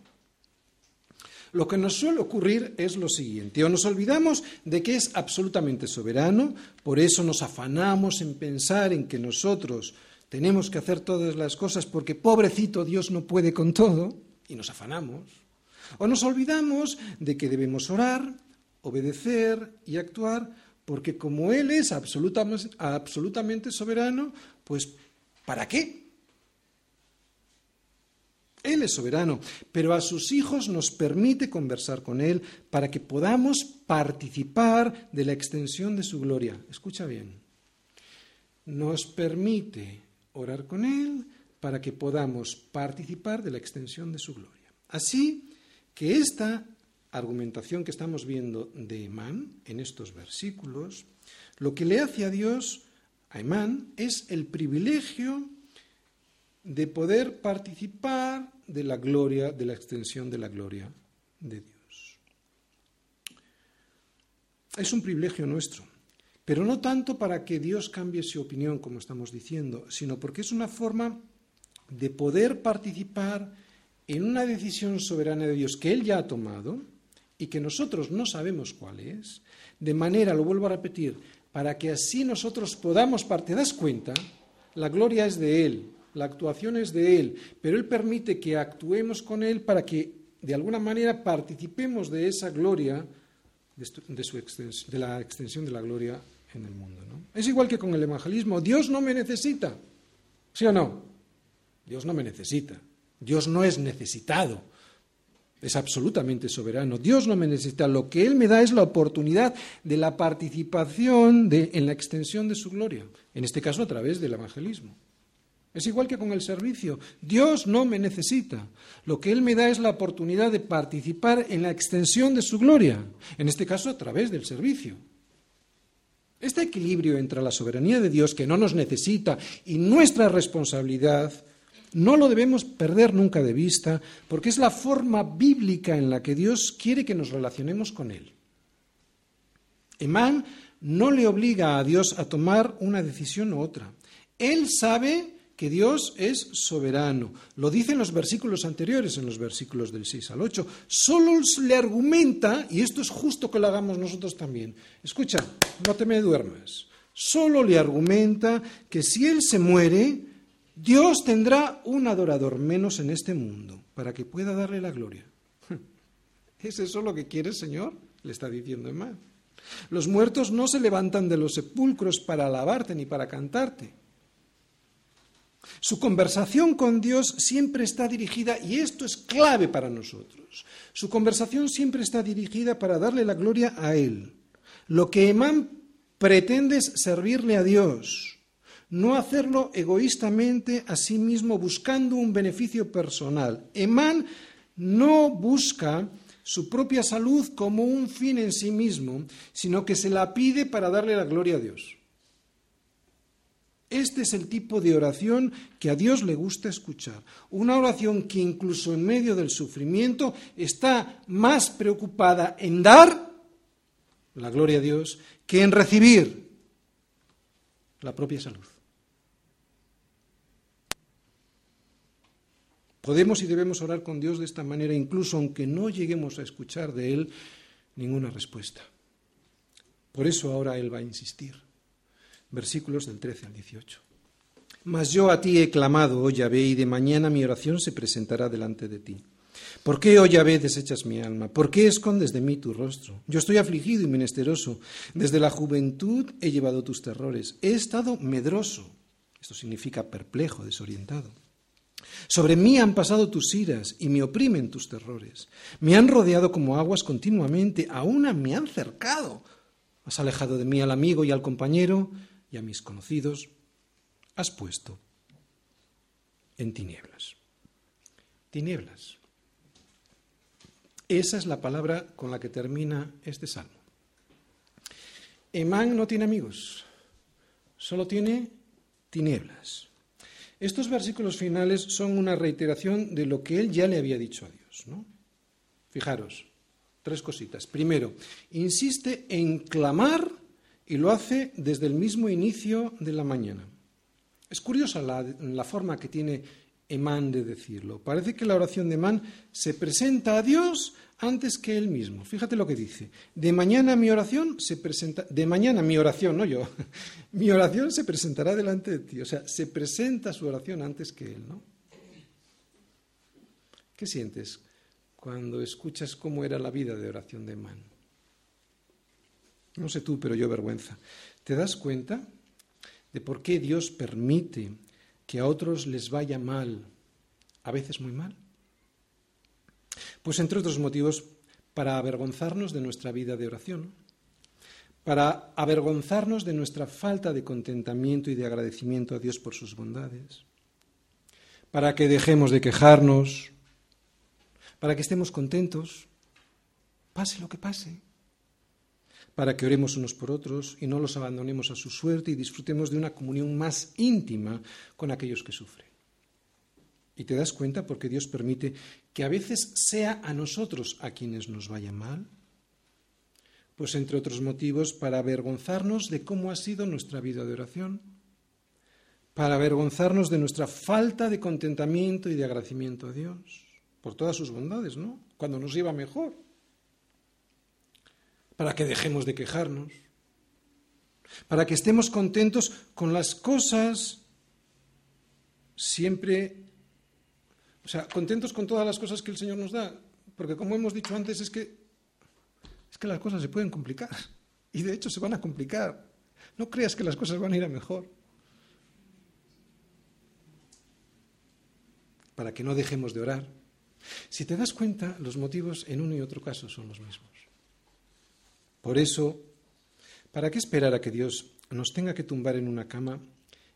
Lo que nos suele ocurrir es lo siguiente, o nos olvidamos de que es absolutamente soberano, por eso nos afanamos en pensar en que nosotros tenemos que hacer todas las cosas porque pobrecito Dios no puede con todo, y nos afanamos, o nos olvidamos de que debemos orar, obedecer y actuar, porque como Él es absolutamente, soberano, pues ¿para qué? Él es soberano, pero a sus hijos nos permite conversar con Él para que podamos participar de la extensión de su gloria. Escucha bien. Nos permite orar con Él para que podamos participar de la extensión de su gloria. Así que esta argumentación que estamos viendo de Emán en estos versículos, lo que le hace a Dios, a Emán, es el privilegio de poder participar de la gloria, de la extensión de la gloria de Dios. Es un privilegio nuestro, Pero no tanto para que Dios cambie su opinión, como estamos diciendo, sino porque es una forma de poder participar en una decisión soberana de Dios que Él ya ha tomado y que nosotros no sabemos cuál es, de manera, lo vuelvo a repetir, para que así nosotros podamos ¿Te das cuenta? La gloria es de Él, la actuación es de Él, pero Él permite que actuemos con Él para que de alguna manera participemos de esa gloria, de, la extensión de la gloria en el mundo. Es igual que con el evangelismo. Dios no me necesita. ¿Sí o no? Dios no me necesita. Dios no es necesitado. Es absolutamente soberano. Dios no me necesita. Lo que Él me da es la oportunidad de la participación en la extensión de su gloria. En este caso, a través del evangelismo. Es igual que con el servicio. Dios no me necesita. Lo que Él me da es la oportunidad de participar en la extensión de su gloria. En este caso, a través del servicio. Este equilibrio entre la soberanía de Dios, que no nos necesita, y nuestra responsabilidad, no lo debemos perder nunca de vista, porque es la forma bíblica en la que Dios quiere que nos relacionemos con Él. Emán no le obliga a Dios a tomar una decisión u otra. Él sabe que Dios es soberano. Lo dice en los versículos anteriores, en los versículos del 6 al 8. Solo le argumenta, y esto es justo que lo hagamos nosotros también. Escucha, no te me duermas. Solo le argumenta que si él se muere, Dios tendrá un adorador menos en este mundo para que pueda darle la gloria. ¿Es eso lo que quiere, Señor? Le está diciendo Emma. Los muertos no se levantan de los sepulcros para alabarte ni para cantarte. Su conversación con Dios siempre está dirigida, y esto es clave para nosotros, su conversación siempre está dirigida para darle la gloria a Él. Lo que Emán pretende es servirle a Dios, no hacerlo egoístamente a sí mismo buscando un beneficio personal. Emán no busca su propia salud como un fin en sí mismo, sino que se la pide para darle la gloria a Dios. Este es el tipo de oración que a Dios le gusta escuchar. Una oración que incluso en medio del sufrimiento está más preocupada en dar la gloria a Dios que en recibir la propia salud. Podemos y debemos orar con Dios de esta manera, incluso aunque no lleguemos a escuchar de Él ninguna respuesta. Por eso ahora Él va a insistir versículos del 13 al 18. Mas yo a ti he clamado, oh Yahvé, y de mañana mi oración se presentará delante de ti. ¿Por qué, oh Yahvé, desechas mi alma? ¿Por qué escondes de mí tu rostro? Yo estoy afligido y menesteroso. Desde la juventud he llevado tus terrores. He estado medroso. Esto significa perplejo, desorientado. Sobre mí han pasado tus iras y me oprimen tus terrores. Me han rodeado como aguas continuamente, aún me han cercado. Has alejado de mí al amigo y al compañero, y a mis conocidos has puesto en tinieblas. Tinieblas. Esa es la palabra con la que termina este salmo. Emán no tiene amigos, solo tiene tinieblas. Estos versículos finales son una reiteración de lo que él ya le había dicho a Dios. ¿no? Fijaros, tres cositas. Primero, insiste en clamar y lo hace desde el mismo inicio de la mañana. Es curiosa la, forma que tiene Emán de decirlo. Parece que la oración de Emán se presenta a Dios antes que él mismo. Fíjate lo que dice. De mañana mi oración se presenta, de mañana mi oración, no yo, mi oración se presentará delante de ti. O sea, se presenta su oración antes que él, ¿no? ¿Qué sientes cuando escuchas cómo era la vida de oración de Emán? No sé tú, pero yo vergüenza. ¿Te das cuenta de por qué Dios permite que a otros les vaya mal, a veces muy mal? Pues entre otros motivos, para avergonzarnos de nuestra vida de oración, para avergonzarnos de nuestra falta de contentamiento y de agradecimiento a Dios por sus bondades, para que dejemos de quejarnos, para que estemos contentos, pase lo que pase para que oremos unos por otros y no los abandonemos a su suerte y disfrutemos de una comunión más íntima con aquellos que sufren. ¿Y te das cuenta por qué Dios permite que a veces sea a nosotros a quienes nos vaya mal? Pues entre otros motivos, para avergonzarnos de cómo ha sido nuestra vida de oración, para avergonzarnos de nuestra falta de contentamiento y de agradecimiento a Dios por todas sus bondades, ¿no? Cuando nos iba mejor, para que dejemos de quejarnos, para que estemos contentos con las cosas siempre, o sea, contentos con todas las cosas que el Señor nos da, porque como hemos dicho antes es que es que las cosas se pueden complicar y de hecho se van a complicar. No creas que las cosas van a ir a mejor. Para que no dejemos de orar. Si te das cuenta, los motivos en uno y otro caso son los mismos. Por eso, ¿para qué esperar a que Dios nos tenga que tumbar en una cama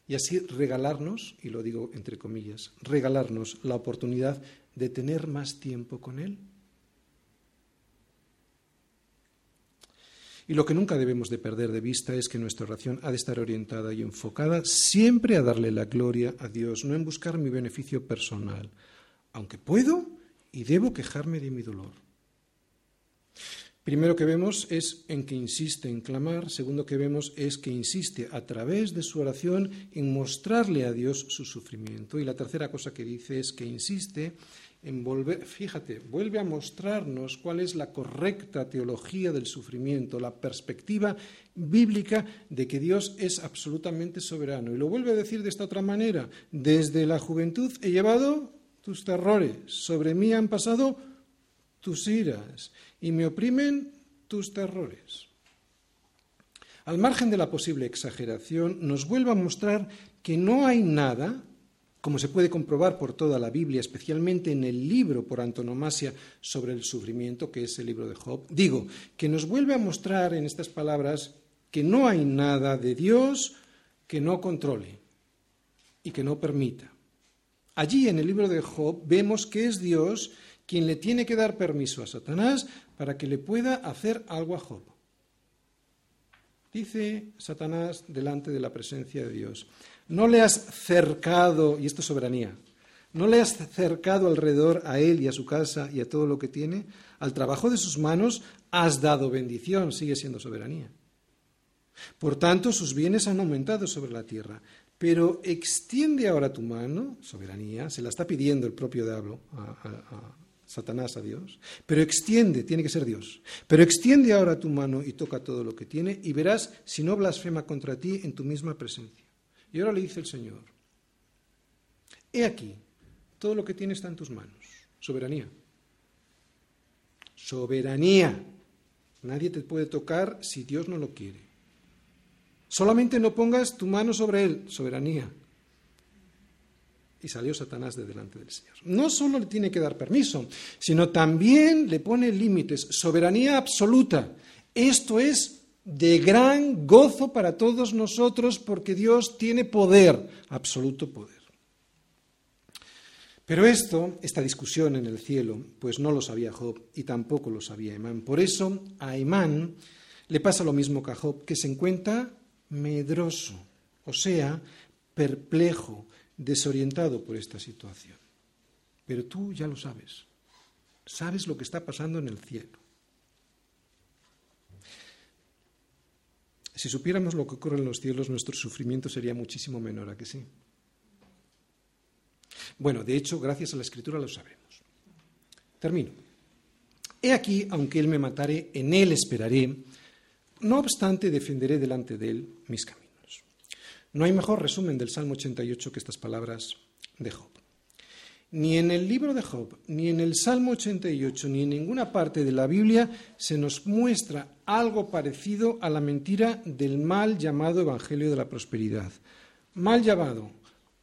y así regalarnos, y lo digo entre comillas, regalarnos la oportunidad de tener más tiempo con Él? Y lo que nunca debemos de perder de vista es que nuestra oración ha de estar orientada y enfocada siempre a darle la gloria a Dios, no en buscar mi beneficio personal, aunque puedo y debo quejarme de mi dolor. Primero que vemos es en que insiste en clamar, segundo que vemos es que insiste a través de su oración en mostrarle a Dios su sufrimiento y la tercera cosa que dice es que insiste en volver, fíjate, vuelve a mostrarnos cuál es la correcta teología del sufrimiento, la perspectiva bíblica de que Dios es absolutamente soberano. Y lo vuelve a decir de esta otra manera, desde la juventud he llevado tus terrores, sobre mí han pasado tus iras y me oprimen tus terrores. Al margen de la posible exageración, nos vuelve a mostrar que no hay nada, como se puede comprobar por toda la Biblia, especialmente en el libro por antonomasia sobre el sufrimiento, que es el libro de Job, digo, que nos vuelve a mostrar en estas palabras que no hay nada de Dios que no controle y que no permita. Allí en el libro de Job vemos que es Dios quien le tiene que dar permiso a Satanás para que le pueda hacer algo a Job. Dice Satanás delante de la presencia de Dios, no le has cercado, y esto es soberanía, no le has cercado alrededor a él y a su casa y a todo lo que tiene, al trabajo de sus manos has dado bendición, sigue siendo soberanía. Por tanto, sus bienes han aumentado sobre la tierra. Pero extiende ahora tu mano, soberanía, se la está pidiendo el propio diablo a, Satanás a Dios, pero extiende, tiene que ser Dios, pero extiende ahora tu mano y toca todo lo que tiene y verás si no blasfema contra ti en tu misma presencia. Y ahora le dice el Señor, he aquí, todo lo que tiene está en tus manos, soberanía. Soberanía. Nadie te puede tocar si Dios no lo quiere. Solamente no pongas tu mano sobre él, soberanía. Y salió Satanás de delante del Señor. No solo le tiene que dar permiso, sino también le pone límites, soberanía absoluta. Esto es de gran gozo para todos nosotros porque Dios tiene poder, absoluto poder. Pero esto, esta discusión en el cielo, pues no lo sabía Job y tampoco lo sabía Emán. Por eso a Emán le pasa lo mismo que a Job, que se encuentra medroso, o sea, perplejo, desorientado por esta situación. Pero tú ya lo sabes, sabes lo que está pasando en el cielo. Si supiéramos lo que ocurre en los cielos, nuestro sufrimiento sería muchísimo menor, ¿a que sí? Bueno, de hecho, gracias a la Escritura lo sabemos. Termino. He aquí, aunque Él me matare, en Él esperaré, no obstante, defenderé delante de él mis caminos. No hay mejor resumen del Salmo 88 que estas palabras de Job. Ni en el libro de Job, ni en el Salmo 88, ni en ninguna parte de la Biblia se nos muestra algo parecido a la mentira del mal llamado Evangelio de la Prosperidad. Mal llamado,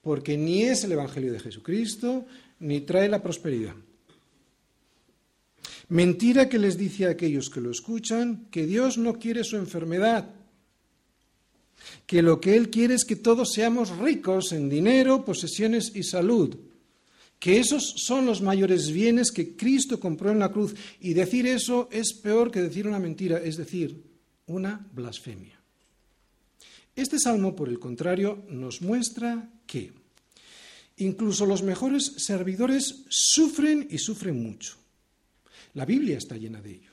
porque ni es el Evangelio de Jesucristo, ni trae la prosperidad. Mentira que les dice a aquellos que lo escuchan que Dios no quiere su enfermedad, que lo que Él quiere es que todos seamos ricos en dinero, posesiones y salud, que esos son los mayores bienes que Cristo compró en la cruz. Y decir eso es peor que decir una mentira, es decir, una blasfemia. Este salmo, por el contrario, nos muestra que incluso los mejores servidores sufren y sufren mucho. La Biblia está llena de ellos.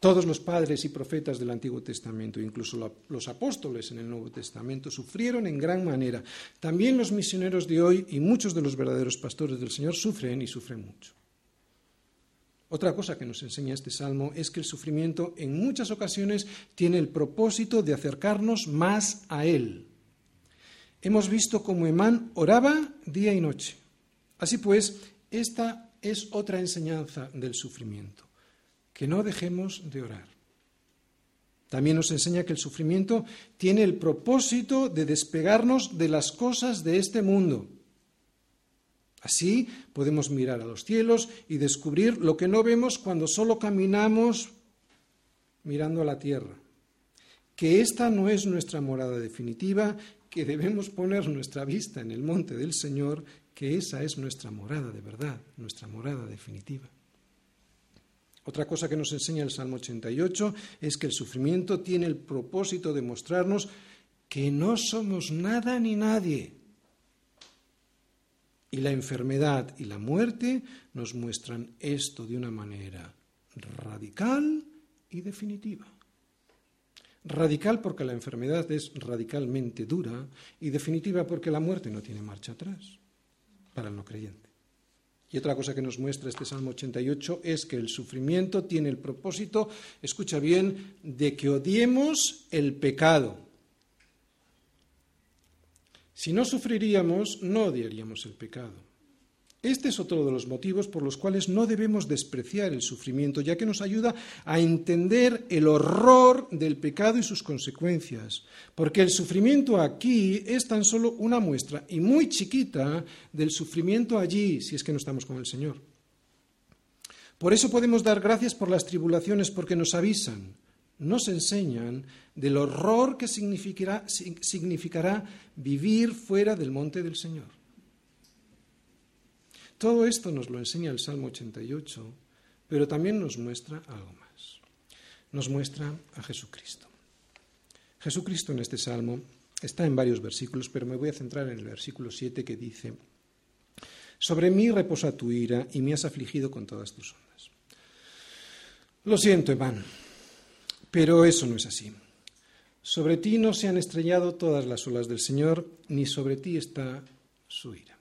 Todos los padres y profetas del Antiguo Testamento, incluso los apóstoles en el Nuevo Testamento, sufrieron en gran manera. También los misioneros de hoy y muchos de los verdaderos pastores del Señor sufren y sufren mucho. Otra cosa que nos enseña este salmo es que el sufrimiento en muchas ocasiones tiene el propósito de acercarnos más a Él. Hemos visto cómo Emán oraba día y noche. Así pues, esta es otra enseñanza del sufrimiento, que no dejemos de orar. También nos enseña que el sufrimiento tiene el propósito de despegarnos de las cosas de este mundo Así podemos mirar a los cielos y descubrir lo que no vemos cuando solo caminamos mirando a la tierra. Que esta no es nuestra morada definitiva, que debemos poner nuestra vista en el monte del Señor, que esa es nuestra morada de verdad, nuestra morada definitiva. Otra cosa que nos enseña el Salmo 88 es que el sufrimiento tiene el propósito de mostrarnos que no somos nada ni nadie y la enfermedad y la muerte nos muestran esto de una manera radical y definitiva. Radical porque la enfermedad es radicalmente dura y definitiva porque la muerte no tiene marcha atrás para el no creyente. Y otra cosa que nos muestra este Salmo 88 es que el sufrimiento tiene el propósito, escucha bien, de que odiemos el pecado si no sufriríamos, no odiaríamos el pecado. Este es otro de los motivos por los cuales no debemos despreciar el sufrimiento, ya que nos ayuda a entender el horror del pecado y sus consecuencias, porque el sufrimiento aquí es tan solo una muestra y muy chiquita del sufrimiento allí, si es que no estamos con el Señor. Por eso podemos dar gracias por las tribulaciones, porque nos avisan, nos enseñan del horror que significará, significará vivir fuera del monte del Señor. Todo esto nos lo enseña el Salmo 88, pero también nos muestra algo más. Nos muestra a Jesucristo. Jesucristo en este Salmo está en varios versículos, pero me voy a centrar en el versículo 7 que dice, Sobre mí reposa tu ira y me has afligido con todas tus ondas. Lo siento, Iván, pero eso no es así. Sobre ti no se han estrellado todas las olas del Señor, ni sobre ti está su ira.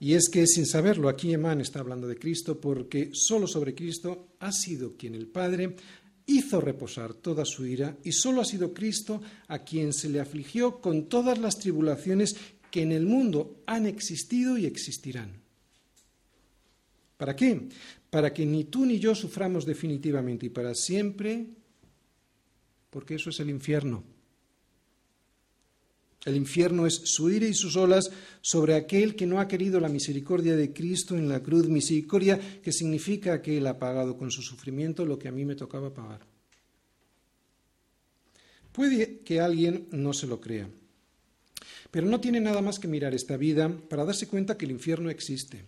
Y es que, sin saberlo, aquí Emán está hablando de Cristo, porque solo sobre Cristo ha sido quien el Padre hizo reposar toda su ira, y solo ha sido Cristo a quien se le afligió con todas las tribulaciones que en el mundo han existido y existirán. ¿Para qué? para que ni tú ni yo suframos definitivamente y para siempre, porque eso es el infierno. El infierno es su ira y sus olas sobre aquel que no ha querido la misericordia de Cristo en la cruz, misericordia que significa que Él ha pagado con su sufrimiento lo que a mí me tocaba pagar. Puede que alguien no se lo crea, pero no tiene nada más que mirar esta vida para darse cuenta que el infierno existe.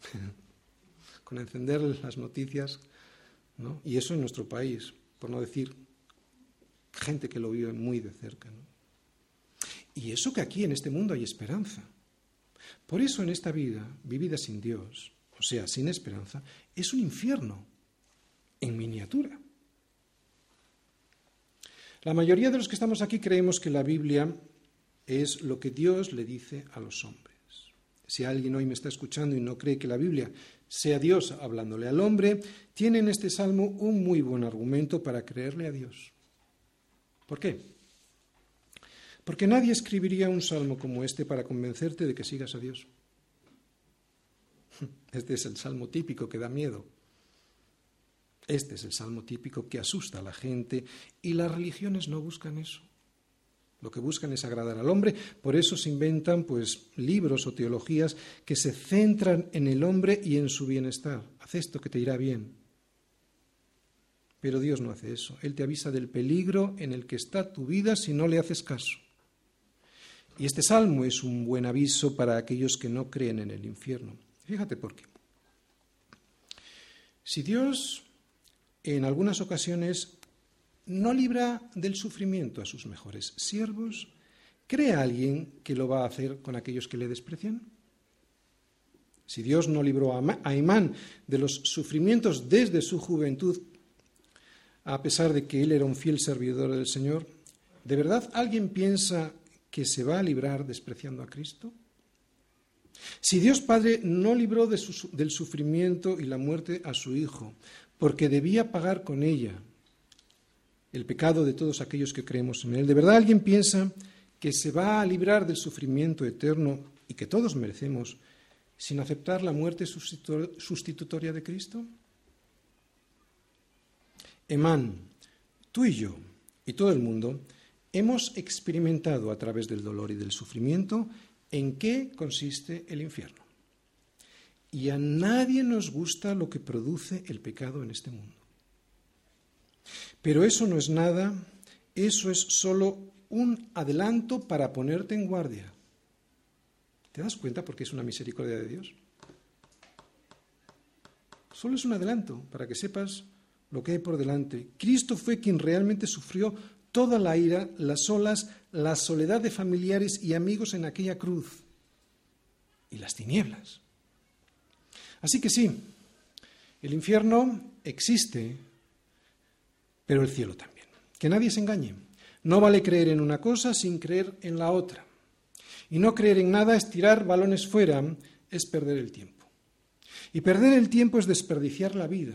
con encender las noticias, ¿no? y eso en nuestro país, por no decir gente que lo vive muy de cerca. ¿no? Y eso que aquí en este mundo hay esperanza. Por eso en esta vida, vivida sin Dios, o sea, sin esperanza, es un infierno en miniatura. La mayoría de los que estamos aquí creemos que la Biblia es lo que Dios le dice a los hombres. Si alguien hoy me está escuchando y no cree que la Biblia sea Dios hablándole al hombre, tiene en este salmo un muy buen argumento para creerle a Dios. ¿Por qué? Porque nadie escribiría un salmo como este para convencerte de que sigas a Dios. Este es el salmo típico que da miedo. Este es el salmo típico que asusta a la gente y las religiones no buscan eso. Lo que buscan es agradar al hombre, por eso se inventan pues libros o teologías que se centran en el hombre y en su bienestar. Haz esto que te irá bien. Pero Dios no hace eso. Él te avisa del peligro en el que está tu vida si no le haces caso. Y este salmo es un buen aviso para aquellos que no creen en el infierno. Fíjate por qué. Si Dios en algunas ocasiones no libra del sufrimiento a sus mejores siervos, ¿cree alguien que lo va a hacer con aquellos que le desprecian? Si Dios no libró a Imán de los sufrimientos desde su juventud, a pesar de que él era un fiel servidor del Señor? ¿De verdad alguien piensa que se va a librar despreciando a Cristo? Si Dios Padre no libró del sufrimiento y la muerte a su Hijo, porque debía pagar con ella el pecado de todos aquellos que creemos en Él, ¿de verdad alguien piensa que se va a librar del sufrimiento eterno y que todos merecemos sin aceptar la muerte sustitutoria de Cristo? Emán, tú y yo y todo el mundo hemos experimentado a través del dolor y del sufrimiento en qué consiste el infierno. Y a nadie nos gusta lo que produce el pecado en este mundo. Pero eso no es nada, eso es solo un adelanto para ponerte en guardia. ¿Te das cuenta porque es una misericordia de Dios? Solo es un adelanto para que sepas lo que hay por delante. Cristo fue quien realmente sufrió toda la ira, las olas, la soledad de familiares y amigos en aquella cruz y las tinieblas. Así que sí, el infierno existe, pero el cielo también. Que nadie se engañe. No vale creer en una cosa sin creer en la otra. Y no creer en nada es tirar balones fuera, es perder el tiempo. Y perder el tiempo es desperdiciar la vida.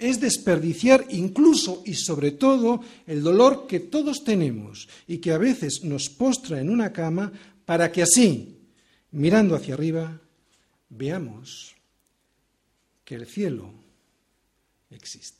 Es desperdiciar incluso y sobre todo el dolor que todos tenemos y que a veces nos postra en una cama para que así, mirando hacia arriba, veamos que el cielo existe.